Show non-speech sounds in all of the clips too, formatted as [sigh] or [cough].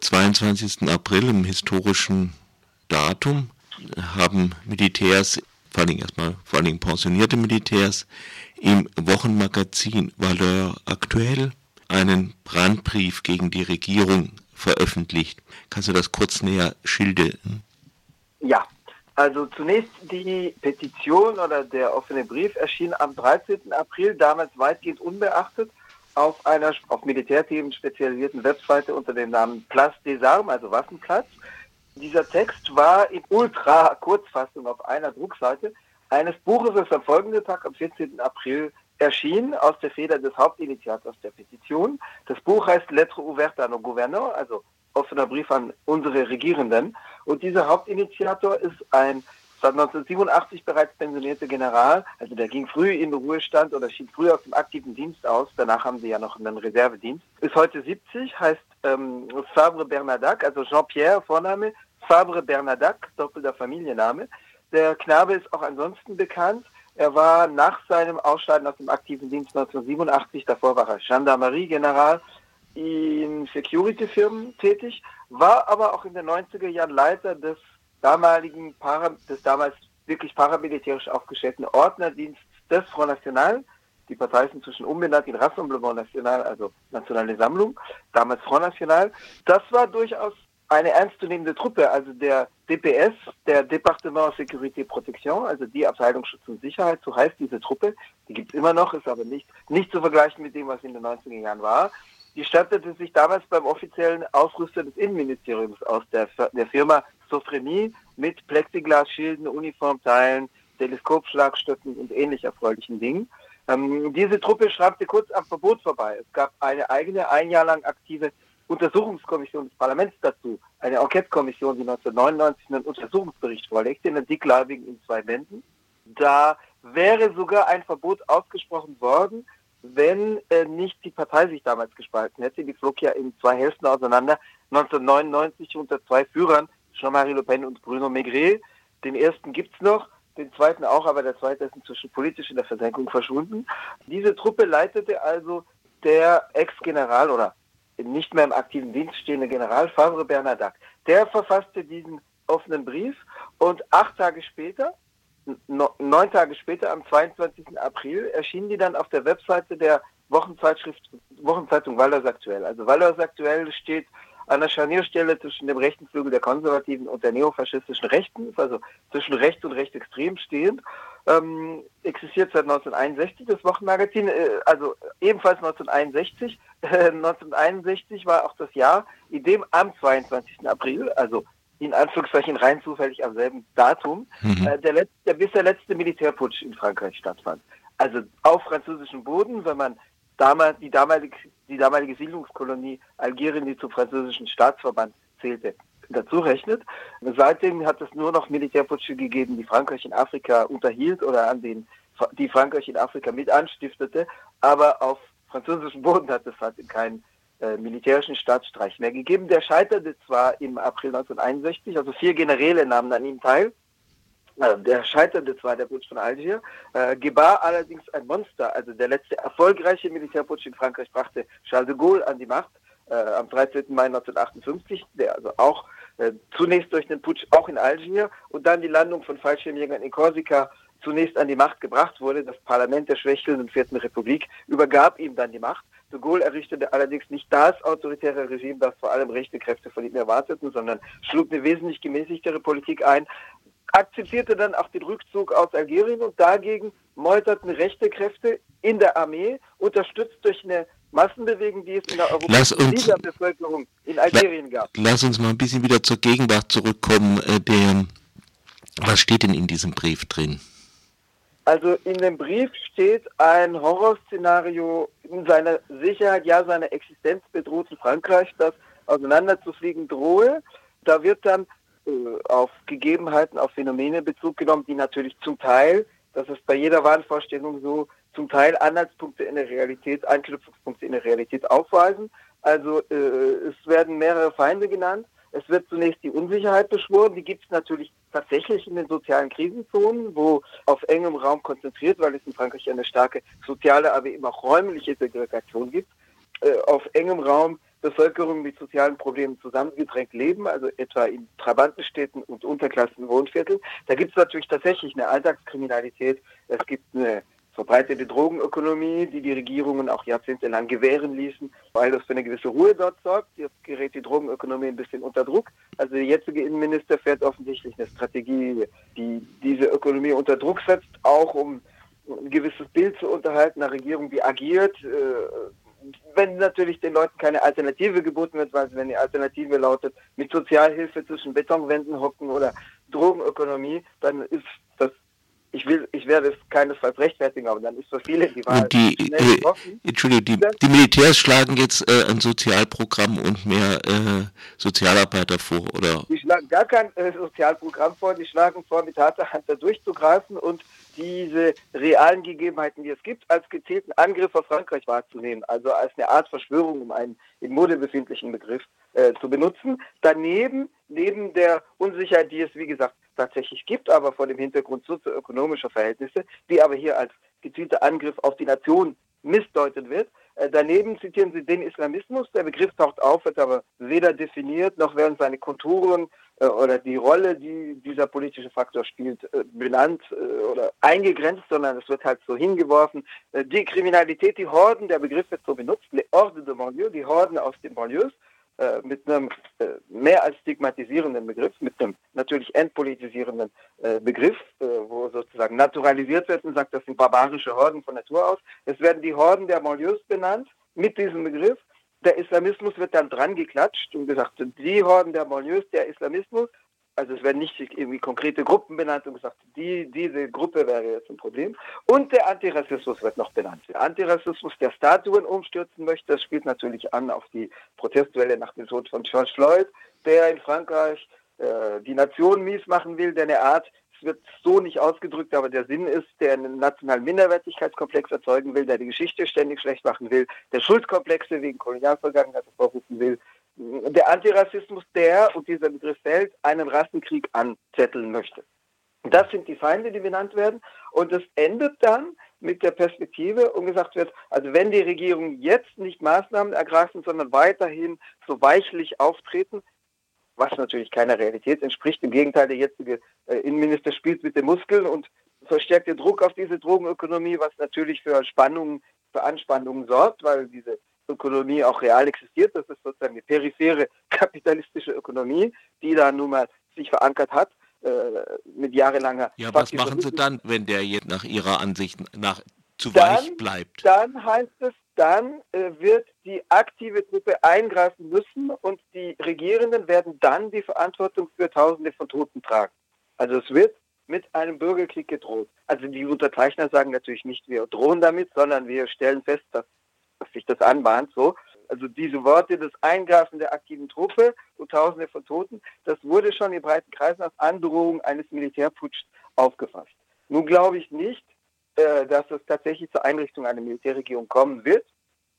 22. April, im historischen Datum, haben Militärs, vor allem erstmal, vor allem pensionierte Militärs, im Wochenmagazin Valeur aktuell einen Brandbrief gegen die Regierung veröffentlicht. Kannst du das kurz näher schildern? Ja, also zunächst die Petition oder der offene Brief erschien am 13. April, damals weitgehend unbeachtet, auf einer auf Militärthemen spezialisierten Webseite unter dem Namen Place des Armes, also Waffenplatz. Dieser Text war in Ultra-Kurzfassung auf einer Druckseite eines Buches, das am folgenden Tag, am 14. April, erschien aus der Feder des Hauptinitiators der Petition. Das Buch heißt Lettre ouverte à nos gouvernants, also offener Brief an unsere Regierenden. Und dieser Hauptinitiator ist ein seit 1987 bereits pensionierte General, also der ging früh in den Ruhestand oder schied früh aus dem aktiven Dienst aus. Danach haben sie ja noch einen Reservedienst. Ist heute 70, heißt ähm, Fabre Bernadac, also Jean-Pierre Vorname, Fabre Bernadac, doppelter Familienname. Der Knabe ist auch ansonsten bekannt. Er war nach seinem Ausscheiden aus dem aktiven Dienst 1987, davor war er Gendarmerie-General, in Security-Firmen tätig, war aber auch in den 90er Jahren Leiter des damaligen, Para, des damals wirklich paramilitärisch aufgestellten Ordnerdienstes des Front National. Die Partei ist inzwischen umbenannt in Rassemblement National, also Nationale Sammlung, damals Front National. Das war durchaus eine ernstzunehmende Truppe, also der DPS, der Département Sécurité Protection, also die Abteilung Schutz und Sicherheit, so heißt diese Truppe. Die gibt es immer noch, ist aber nicht, nicht zu vergleichen mit dem, was in den 90er Jahren war. Die stattete sich damals beim offiziellen Ausrüster des Innenministeriums aus, der, der Firma Sophrenie mit Plexiglasschilden, Uniformteilen, Teleskopschlagstöcken und ähnlich erfreulichen Dingen. Ähm, diese Truppe schraubte kurz am Verbot vorbei. Es gab eine eigene, ein Jahr lang aktive Untersuchungskommission des Parlaments dazu, eine Enquete-Kommission, die 1999 einen Untersuchungsbericht vorlegte, einen dickleibigen in zwei Bänden. Da wäre sogar ein Verbot ausgesprochen worden, wenn äh, nicht die Partei sich damals gespalten hätte. Die flog ja in zwei Hälften auseinander. 1999 unter zwei Führern, Jean-Marie Le Pen und Bruno Maigret. Den ersten gibt's noch, den zweiten auch, aber der zweite ist inzwischen politisch in der Versenkung verschwunden. Diese Truppe leitete also der Ex-General oder nicht mehr im aktiven Dienst stehende General Favre Bernadac. Der verfasste diesen offenen Brief und acht Tage später, neun Tage später, am 22. April, erschienen die dann auf der Webseite der Wochenzeitschrift, Wochenzeitung Valeurs Aktuell. Also Valeurs Aktuell steht an der Scharnierstelle zwischen dem rechten Flügel der Konservativen und der neofaschistischen Rechten, also zwischen rechts und rechtsextrem stehend, ähm, existiert seit 1961 das Wochenmagazin, äh, also ebenfalls 1961. Äh, 1961 war auch das Jahr, in dem am 22. April, also in Anführungszeichen rein zufällig am selben Datum, mhm. äh, der, letzte, der bisher letzte Militärputsch in Frankreich stattfand. Also auf französischem Boden, wenn man damals die damalige, die damalige Siedlungskolonie Algerien, die zum französischen Staatsverband zählte, dazu rechnet. Seitdem hat es nur noch Militärputsche gegeben, die Frankreich in Afrika unterhielt oder an den, die Frankreich in Afrika mit anstiftete. Aber auf französischem Boden hat es halt keinen äh, militärischen Staatsstreich mehr gegeben. Der scheiterte zwar im April 1961, also vier Generäle nahmen an ihm teil, der scheiterte zwar der Putsch von Algier, äh, gebar allerdings ein Monster. Also der letzte erfolgreiche Militärputsch in Frankreich brachte Charles de Gaulle an die Macht äh, am 13. Mai 1958, der also auch äh, zunächst durch den Putsch auch in Algier und dann die Landung von Fallschirmjägern in Korsika zunächst an die Macht gebracht wurde. Das Parlament der schwächelnden Vierten Republik übergab ihm dann die Macht. De Gaulle errichtete allerdings nicht das autoritäre Regime, das vor allem rechte Kräfte von ihm erwarteten, sondern schlug eine wesentlich gemäßigtere Politik ein, akzeptierte dann auch den Rückzug aus Algerien und dagegen meuterten rechte Kräfte in der Armee, unterstützt durch eine Massenbewegung, die es in der europäischen Bevölkerung in Algerien gab. Lass uns mal ein bisschen wieder zur Gegenwart zurückkommen. Äh, der, was steht denn in diesem Brief drin? Also in dem Brief steht ein Horrorszenario in seiner Sicherheit, ja seiner Existenz bedrohten Frankreich, das auseinanderzufliegen drohe. Da wird dann äh, auf Gegebenheiten, auf Phänomene Bezug genommen, die natürlich zum Teil, das ist bei jeder Wahnvorstellung so, zum Teil Anhaltspunkte in der Realität, Anknüpfungspunkte in der Realität aufweisen. Also äh, es werden mehrere Feinde genannt. Es wird zunächst die Unsicherheit beschworen. Die gibt es natürlich tatsächlich in den sozialen Krisenzonen, wo auf engem Raum konzentriert, weil es in Frankreich eine starke soziale, aber eben auch räumliche Segregation gibt. Äh, auf engem Raum Bevölkerung mit sozialen Problemen zusammengedrängt leben, also etwa in Trabantenstädten und Unterklassenwohnvierteln. Da gibt es natürlich tatsächlich eine Alltagskriminalität. Es gibt eine verbreitete Drogenökonomie, die die Regierungen auch jahrzehntelang gewähren ließen, weil das für eine gewisse Ruhe dort sorgt. Jetzt gerät die Drogenökonomie ein bisschen unter Druck. Also der jetzige Innenminister fährt offensichtlich eine Strategie, die diese Ökonomie unter Druck setzt, auch um ein gewisses Bild zu unterhalten, eine Regierung, die agiert. Äh, wenn natürlich den Leuten keine Alternative geboten wird, weil wenn die Alternative lautet, mit Sozialhilfe zwischen Betonwänden hocken oder Drogenökonomie, dann ist das ich will, ich werde es keinesfalls rechtfertigen, aber dann ist für viele die Wahl. Die, äh, Entschuldigung, die, die, Militärs schlagen jetzt äh, ein Sozialprogramm und mehr äh, Sozialarbeiter vor, oder? Die schlagen gar kein äh, Sozialprogramm vor, die schlagen vor, mit harter Hand da durchzugreifen und diese realen Gegebenheiten, die es gibt, als gezielten Angriff auf Frankreich wahrzunehmen, also als eine Art Verschwörung, um einen in Mode befindlichen Begriff äh, zu benutzen. Daneben, neben der Unsicherheit, die es, wie gesagt, tatsächlich gibt, aber vor dem Hintergrund sozioökonomischer Verhältnisse, die aber hier als gezielter Angriff auf die Nation missdeutet wird. Äh, daneben zitieren Sie den Islamismus. Der Begriff taucht auf, wird aber weder definiert, noch werden seine Konturen äh, oder die Rolle, die dieser politische Faktor spielt, äh, benannt oder eingegrenzt, sondern es wird halt so hingeworfen. Die Kriminalität, die Horden, der Begriff wird so benutzt, les Hordes de Banlieue, die Horden aus den Banlieues, äh, mit einem äh, mehr als stigmatisierenden Begriff, mit einem natürlich entpolitisierenden äh, Begriff, äh, wo sozusagen naturalisiert wird und sagt, das sind barbarische Horden von Natur aus. Es werden die Horden der Banlieues benannt mit diesem Begriff. Der Islamismus wird dann dran geklatscht und gesagt, die Horden der Banlieues, der Islamismus, also es werden nicht irgendwie konkrete Gruppen benannt und gesagt, die, diese Gruppe wäre jetzt ein Problem. Und der Antirassismus wird noch benannt. Der Antirassismus, der Statuen umstürzen möchte, das spielt natürlich an auf die Protestwelle nach dem Tod von George Floyd, der in Frankreich äh, die Nation mies machen will, der eine Art, es wird so nicht ausgedrückt, aber der Sinn ist, der einen nationalen Minderwertigkeitskomplex erzeugen will, der die Geschichte ständig schlecht machen will, der Schuldkomplexe wegen Kolonialvergangenheit hervorrufen will, der Antirassismus, der, und dieser Begriff fällt, einen Rassenkrieg anzetteln möchte. Das sind die Feinde, die benannt werden. Und es endet dann mit der Perspektive und gesagt wird, also wenn die Regierung jetzt nicht Maßnahmen ergreifen, sondern weiterhin so weichlich auftreten, was natürlich keiner Realität entspricht. Im Gegenteil, der jetzige äh, Innenminister spielt mit den Muskeln und verstärkt den Druck auf diese Drogenökonomie, was natürlich für Spannungen, für Anspannungen sorgt, weil diese Ökonomie auch real existiert. Das ist sozusagen die periphere kapitalistische Ökonomie, die da nun mal sich verankert hat äh, mit jahrelanger. Ja, was machen Sie dann, wenn der jetzt nach Ihrer Ansicht nach zu dann, weich bleibt? Dann heißt es, dann äh, wird die aktive Truppe eingreifen müssen und die Regierenden werden dann die Verantwortung für Tausende von Toten tragen. Also es wird mit einem Bürgerkrieg gedroht. Also die Unterzeichner sagen natürlich nicht, wir drohen damit, sondern wir stellen fest, dass sich das anbahnt, so. Also diese Worte des Eingreifen der aktiven Truppe und Tausende von Toten, das wurde schon in breiten Kreisen als Androhung eines Militärputschs aufgefasst. Nun glaube ich nicht, äh, dass es tatsächlich zur Einrichtung einer Militärregierung kommen wird.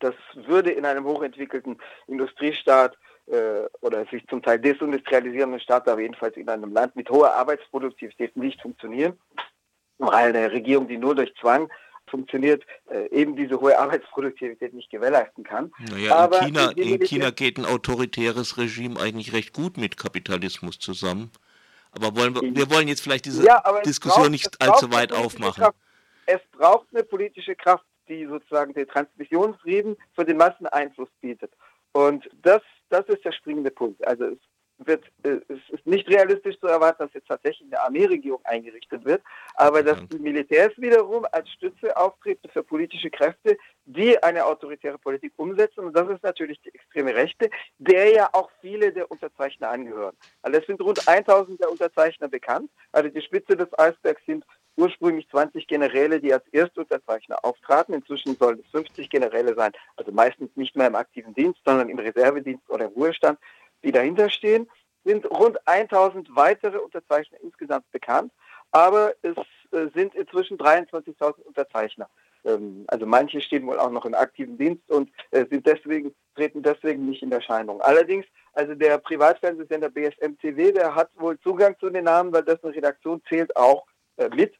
Das würde in einem hochentwickelten Industriestaat äh, oder sich zum Teil desindustrialisierenden Staat, aber jedenfalls in einem Land mit hoher Arbeitsproduktivität nicht funktionieren. Weil eine Regierung, die nur durch Zwang funktioniert, äh, eben diese hohe Arbeitsproduktivität nicht gewährleisten kann. Naja, Aber in China, in China geht ein autoritäres Regime eigentlich recht gut mit Kapitalismus zusammen. Aber wollen wir, wir wollen jetzt vielleicht diese ja, Diskussion braucht, nicht allzu weit aufmachen. Kraft. Es braucht eine politische Kraft, die sozusagen den Transmissionsrieden für den Masseneinfluss bietet. Und das, das ist der springende Punkt. Also es wird, äh, es ist nicht realistisch zu erwarten, dass jetzt tatsächlich eine Armeeregierung eingerichtet wird, aber dass die Militärs wiederum als Stütze auftreten für politische Kräfte, die eine autoritäre Politik umsetzen. Und das ist natürlich die extreme Rechte, der ja auch viele der Unterzeichner angehören. Also es sind rund 1000 der Unterzeichner bekannt. Also die Spitze des Eisbergs sind ursprünglich 20 Generäle, die als Erstunterzeichner auftraten. Inzwischen sollen es 50 Generäle sein, also meistens nicht mehr im aktiven Dienst, sondern im Reservedienst oder im Ruhestand die dahinter stehen, sind rund 1000 weitere Unterzeichner insgesamt bekannt, aber es äh, sind inzwischen 23.000 Unterzeichner. Ähm, also manche stehen wohl auch noch im aktiven Dienst und äh, sind deswegen, treten deswegen nicht in Erscheinung. Allerdings, also der Privatfernsehsender BSMTW, der hat wohl Zugang zu den Namen, weil dessen Redaktion zählt auch äh, mit.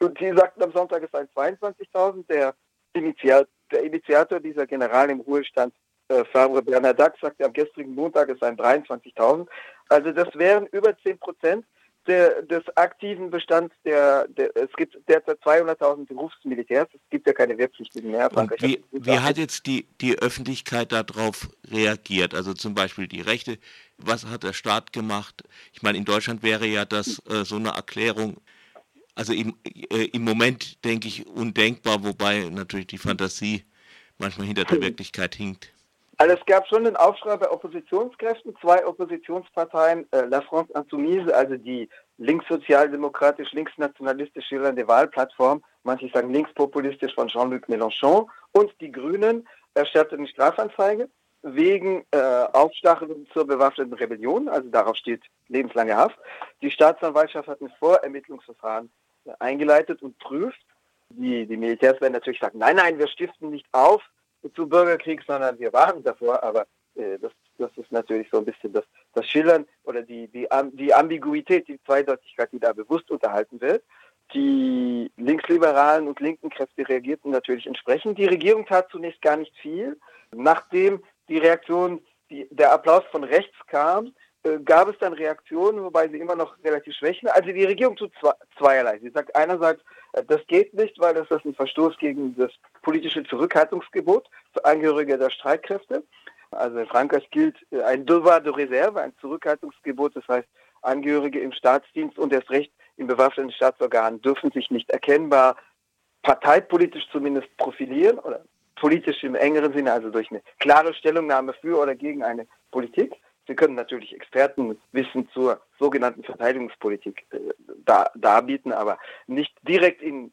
Und die sagten am Sonntag, es seien 22.000. Der, Initiat, der Initiator dieser General im Ruhestand äh, Fabre Bernardac sagte am gestrigen Montag, es seien 23.000. Also das wären über 10 Prozent der, des aktiven Bestands der, der, es gibt derzeit 200.000 Berufsmilitärs, es gibt ja keine Wehrpflichtigen mehr. Und wie, wie hat jetzt die, die Öffentlichkeit darauf reagiert? Also zum Beispiel die Rechte, was hat der Staat gemacht? Ich meine, in Deutschland wäre ja das äh, so eine Erklärung, also im, äh, im Moment denke ich undenkbar, wobei natürlich die Fantasie manchmal hinter der [laughs] Wirklichkeit hinkt. Also es gab schon einen Aufschrei bei Oppositionskräften. Zwei Oppositionsparteien, äh, La France Insoumise, also die linkssozialdemokratisch, linksnationalistisch schillernde Wahlplattform, manche sagen linkspopulistisch von Jean-Luc Mélenchon, und die Grünen erstatteten Strafanzeige wegen äh, Aufstachelung zur bewaffneten Rebellion. Also darauf steht lebenslange Haft. Die Staatsanwaltschaft hat ein Vorermittlungsverfahren äh, eingeleitet und prüft. Die, die Militärs werden natürlich sagen, nein, nein, wir stiften nicht auf, zu Bürgerkrieg, sondern wir waren davor, aber äh, das, das ist natürlich so ein bisschen das, das Schillern oder die, die, die Ambiguität, die Zweideutigkeit, die da bewusst unterhalten wird. Die linksliberalen und linken Kräfte reagierten natürlich entsprechend. Die Regierung tat zunächst gar nicht viel. Nachdem die Reaktion, die, der Applaus von rechts kam, gab es dann Reaktionen, wobei sie immer noch relativ schwächen. Also die Regierung tut zweierlei. Sie sagt einerseits, äh, das geht nicht, weil das ist ein Verstoß gegen das politische Zurückhaltungsgebot für Angehörige der Streitkräfte. Also in Frankreich gilt äh, ein Devoir de Reserve, ein Zurückhaltungsgebot. Das heißt, Angehörige im Staatsdienst und erst recht in bewaffneten Staatsorganen dürfen sich nicht erkennbar parteipolitisch zumindest profilieren oder politisch im engeren Sinne, also durch eine klare Stellungnahme für oder gegen eine Politik. Sie können natürlich Expertenwissen zur sogenannten Verteidigungspolitik äh, da, darbieten, aber nicht direkt in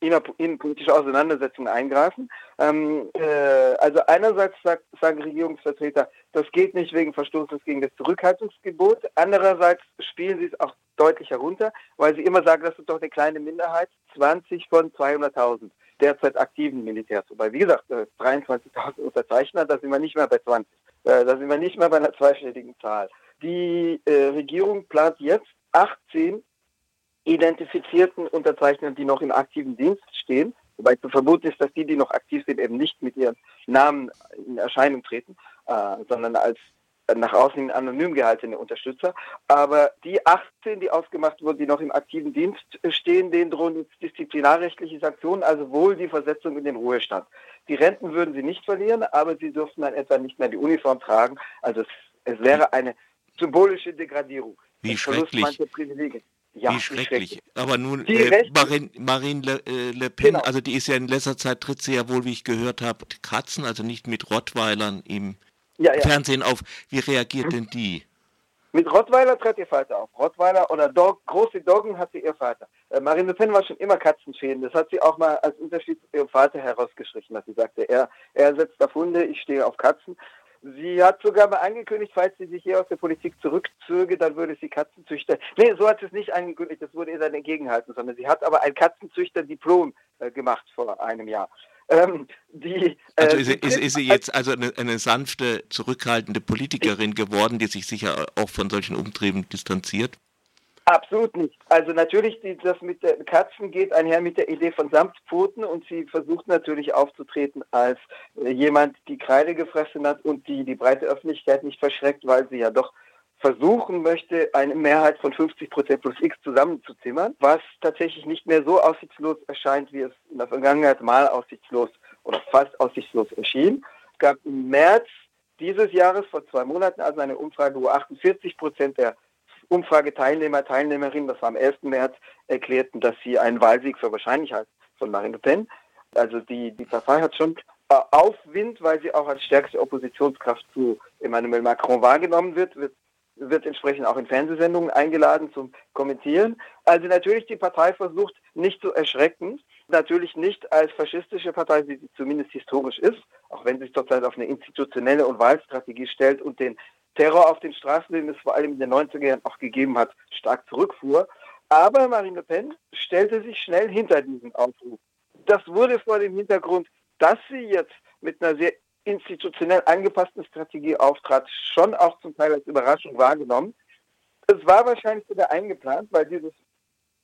innenpolitische Auseinandersetzungen eingreifen. Ähm, äh, also einerseits sagt, sagen Regierungsvertreter, das geht nicht wegen Verstoßes gegen das Zurückhaltungsgebot. Andererseits spielen sie es auch deutlich herunter, weil sie immer sagen, das ist doch eine kleine Minderheit, 20 von 200.000 derzeit aktiven Militärs. Wobei, wie gesagt, 23.000 äh, Unterzeichner, da sind wir nicht mehr bei 20. Äh, da sind wir nicht mehr bei einer zweistelligen Zahl. Die äh, Regierung plant jetzt 18 identifizierten Unterzeichnern, die noch im aktiven Dienst stehen. Wobei zu vermuten ist, dass die, die noch aktiv sind, eben nicht mit ihren Namen in Erscheinung treten, sondern als nach außen anonym gehaltene Unterstützer. Aber die 18, die ausgemacht wurden, die noch im aktiven Dienst stehen, denen drohen jetzt disziplinarrechtliche Sanktionen, also wohl die Versetzung in den Ruhestand. Die Renten würden sie nicht verlieren, aber sie dürften dann etwa nicht mehr die Uniform tragen. Also es, es wäre eine symbolische Degradierung. Wie schrecklich. Ja, wie schrecklich. Aber nun, äh, Marine, Marine Le, äh, Le Pen, genau. also die ist ja in letzter Zeit, tritt sie ja wohl, wie ich gehört habe, Katzen, also nicht mit Rottweilern im ja, ja. Fernsehen auf. Wie reagiert denn die? Mit Rottweiler tritt ihr Vater auf. Rottweiler oder Dog, große Doggen hat sie ihr Vater. Äh, Marine Le Pen war schon immer Katzenfan. Das hat sie auch mal als Unterschied zu ihrem Vater herausgestrichen, dass sie sagte, er, er setzt auf Hunde, ich stehe auf Katzen. Sie hat sogar mal angekündigt, falls sie sich hier aus der Politik zurückzöge, dann würde sie Katzenzüchter. Nee, so hat sie es nicht angekündigt, das wurde ihr dann entgegenhalten, sondern sie hat aber ein Katzenzüchter-Diplom äh, gemacht vor einem Jahr. Ähm, die, äh, also ist, ist, ist, sie jetzt also eine, eine, sanfte, zurückhaltende Politikerin geworden, die sich sicher auch von solchen Umtrieben distanziert? Absolut nicht. Also natürlich, die, das mit den Katzen geht einher mit der Idee von Samtpfoten und sie versucht natürlich aufzutreten als äh, jemand, die Kreide gefressen hat und die die breite Öffentlichkeit nicht verschreckt, weil sie ja doch versuchen möchte, eine Mehrheit von 50 Prozent plus X zusammenzuzimmern, was tatsächlich nicht mehr so aussichtslos erscheint, wie es in der Vergangenheit mal aussichtslos oder fast aussichtslos erschien. Es gab im März dieses Jahres, vor zwei Monaten, also eine Umfrage, wo 48 Prozent der Umfrageteilnehmer, Teilnehmerinnen, das war am 11. März, erklärten, dass sie einen Wahlsieg für wahrscheinlich halten von Marine Le Pen. Also die, die Partei hat schon Aufwind, weil sie auch als stärkste Oppositionskraft zu Emmanuel Macron wahrgenommen wird, wird wird entsprechend auch in Fernsehsendungen eingeladen zum Kommentieren. Also natürlich die Partei versucht nicht zu erschrecken, natürlich nicht als faschistische Partei, wie sie zumindest historisch ist, auch wenn sie sich zurzeit auf eine institutionelle und Wahlstrategie stellt und den Terror auf den Straßen, den es vor allem in den 90er Jahren auch gegeben hat, stark zurückfuhr. Aber Marine Le Pen stellte sich schnell hinter diesen Aufruf. Das wurde vor dem Hintergrund, dass sie jetzt mit einer sehr institutionell angepassten Strategie auftrat, schon auch zum Teil als Überraschung wahrgenommen. Es war wahrscheinlich sogar eingeplant, weil dieses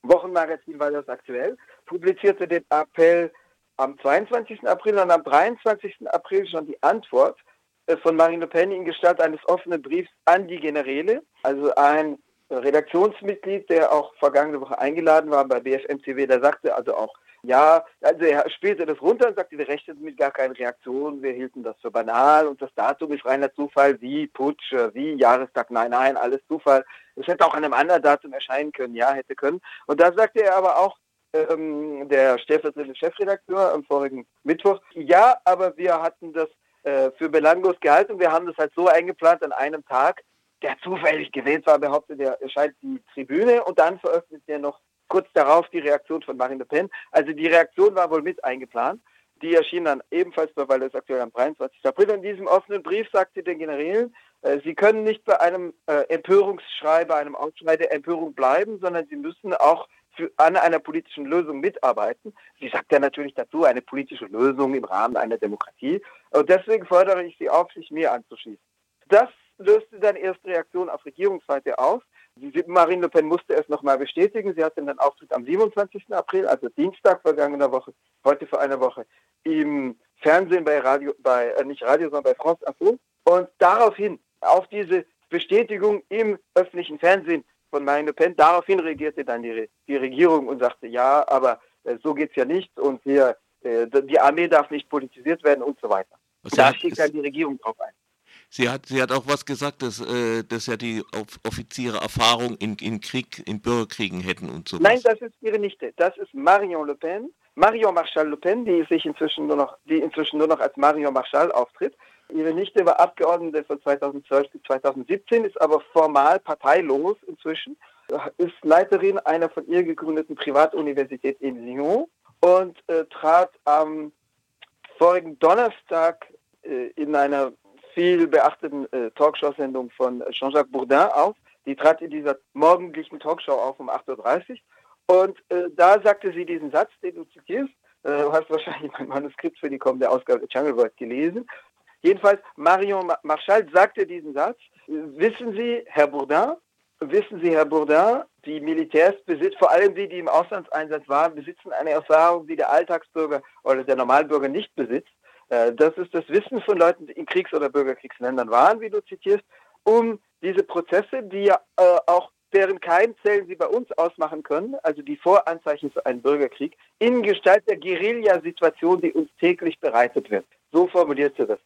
Wochenmagazin war das aktuell, publizierte den Appell am 22. April und am 23. April schon die Antwort. äh, von Marine Le Pen in Gestalt eines offenen Briefs an die Generäle, also ein Redaktionsmitglied, der auch vergangene Woche eingeladen war bei BFMCW, der sagte also auch, ja, also er spielte das runter und sagte, wir rechneten mit gar keinen Reaktionen, wir hielten das für banal und das Datum ist reiner Zufall, wie Putsch, wie Jahrestag, nein, nein, alles Zufall. Es hätte auch an einem anderen Datum erscheinen können, ja, hätte können. Und da sagte er aber auch, ähm, der stellvertretende Chefredakteur am vorigen Mittwoch, ja, aber wir hatten das äh, für belanglos gehalten. Wir haben das halt so eingeplant an einem Tag, der zufällig gewählt war, behauptet er, erscheint die Tribüne und dann veröffentlicht er noch kurz darauf die Reaktion von Marine Le Pen. Also die Reaktion war wohl mit eingeplant. Die erschien dann ebenfalls bei Waldes aktuell am 23. April. In diesem offenen Brief sagt sie den Generälen, äh, sie können nicht bei einem äh, Empörungsschrei, bei einem Aufschrei der Empörung bleiben, sondern sie müssen auch für, an einer politischen Lösung mitarbeiten. Sie sagt ja natürlich dazu, eine politische Lösung im Rahmen einer Demokratie. Und deswegen fordere ich Sie auf, sich mir anzuschließen. Das löste dann erst Reaktionen auf Regierungsseite aus. Marine Le Pen musste es nochmal bestätigen. Sie hatte dann Auftritt am 27. April, also Dienstag vergangener Woche, heute vor einer Woche, im Fernsehen bei Radio, bei, äh, nicht Radio, sondern bei France Info. Und daraufhin, auf diese Bestätigung im öffentlichen Fernsehen von Marine Le Pen, daraufhin reagierte dann die, die Regierung und sagte, ja, aber äh, so geht's ja nicht und hier, äh, die Armee darf nicht politisiert werden und so weiter. Und da schickt dann die Regierung drauf ein. Sie hat, sie hat auch was gesagt, dass, äh, dass ja die Offiziere Erfahrung in, in Krieg, in Bürgerkriegen hätten und so. Nein, das ist ihre Nichte. Das ist Marion Le Pen, Marion Marshall Le Pen, die sich inzwischen nur noch, die inzwischen nur noch als Marion Marshall auftritt. Ihre Nichte war Abgeordnete von 2012 bis 2017, ist aber formal parteilos inzwischen, ist Leiterin einer von ihr gegründeten Privatuniversität in Lyon und äh, trat am vorigen Donnerstag äh, in einer viel beachteten äh, Talkshow-Sendung von Jean-Jacques Bourdin auf. Die trat in dieser morgendlichen Talkshow auf um 8.30 Uhr. Und äh, da sagte sie diesen Satz, den du zitierst. Äh, du hast wahrscheinlich mein Manuskript für die kommende Ausgabe der Jungle World gelesen. Jedenfalls, Marion Marchal sagte diesen Satz. Wissen Sie, Herr Bourdin, wissen Sie, Herr Bourdin, die Militärs besitzen, vor allem die, die im Auslandseinsatz waren, besitzen eine Erfahrung, die der Alltagsbürger oder der Normalbürger nicht besitzt. Äh, das ist das Wissen von Leuten, die in Kriegs- oder Bürgerkriegsländern waren, wie du zitierst, um diese Prozesse, die ja äh, auch deren Keimzellen sie bei uns ausmachen können, also die Voranzeichen für einen Bürgerkrieg, in Gestalt der Guerilla-Situation, die uns täglich bereitet wird. So formuliert sie das.